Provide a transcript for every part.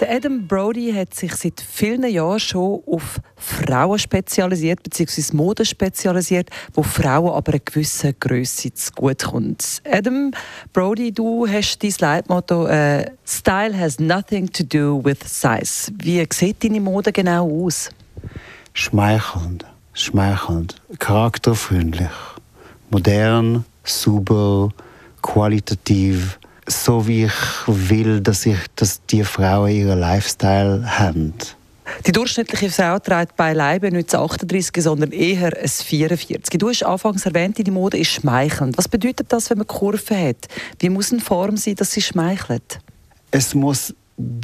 Der Adam Brody hat sich seit vielen Jahren schon auf Frauen spezialisiert, beziehungsweise Mode spezialisiert, wo Frauen aber eine gewisse Größe zu gut kommt. Adam Brody, du hast dein Leitmotto äh, «Style has nothing to do with size». Wie sieht deine Mode genau aus? Schmeichelnd, schmeichelnd, charakterfreundlich, modern, super, qualitativ, so wie ich will, dass, ich, dass die Frauen ihren Lifestyle haben. Die durchschnittliche Frau trägt beileibe nicht ein 38, sondern eher ein 44. Du hast anfangs erwähnt, die Mode ist schmeichelnd. Was bedeutet das, wenn man Kurven hat? Wie muss eine Form sein, dass sie schmeichelt? Es muss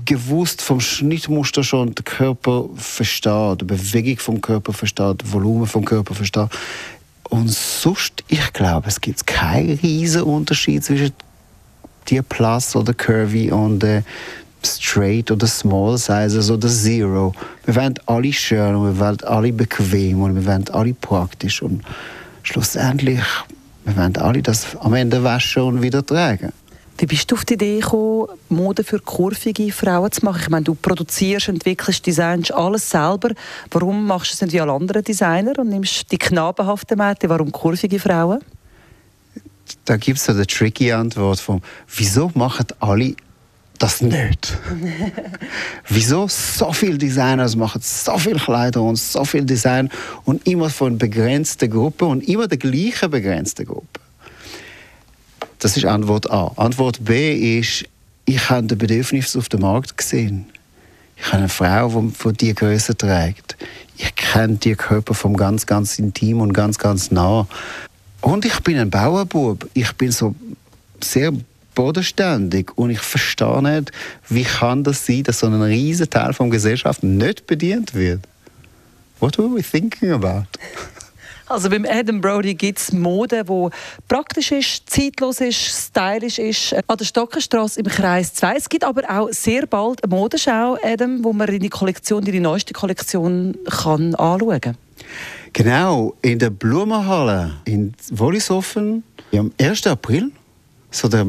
gewusst vom Schnittmuster schon der Körper versteht, die Bewegung vom Körper versteht, das Volumen vom Körper versteht. Und sonst, ich glaube, es gibt keinen riesen Unterschied zwischen die Plus oder Curvy und äh, Straight oder Small Sizes oder Zero. Wir wollen alle schön und wir wollen alle bequem und wir wollen alle praktisch und schlussendlich wir wollen alle das am Ende waschen und wieder tragen. Wie bist du auf die Idee gekommen, Mode für kurvige Frauen zu machen? Ich meine, du produzierst, entwickelst, designst alles selber. Warum machst du es nicht wie alle anderen Designer und nimmst die knabenhaften Mädchen? Warum kurvige Frauen? Da gibt es so eine tricky Antwort von, wieso machen alle das nicht? wieso so viele Designers machen so viele Kleider und so viel Design und immer von begrenzten Gruppen und immer der gleichen begrenzten Gruppe? Das ist Antwort A. Antwort B ist, ich habe das Bedürfnis auf dem Markt gesehen. Ich habe eine Frau, die die Größe trägt. Ich kenne die Körper vom ganz, ganz intim und ganz, ganz nah. Und ich bin ein Bauerbub. Ich bin so sehr bodenständig und ich verstehe nicht, wie kann das sein, dass so ein riesiger Teil der Gesellschaft nicht bedient wird. What were we thinking about? Also beim Adam Brody gibt es Mode, die praktisch ist, zeitlos ist, stylisch ist. An der Stockenstraße im Kreis 2. Es gibt aber auch sehr bald eine Modenschau, Adam, wo man in die Kollektion, die neueste Kollektion kann anschauen kann. Genau, in der Blumenhalle in Wollishofen am 1. April, so der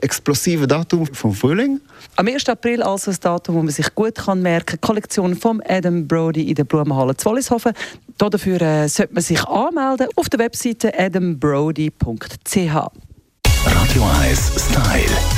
explosive Datum vom Frühling. Am 1. April also ein Datum, wo man sich gut kann merken kann. Kollektion von Adam Brody in der Blumenhalle Zwollishofen. Dafür äh, sollte man sich anmelden auf der Webseite adambrody.ch. Radio 1 Style. Style.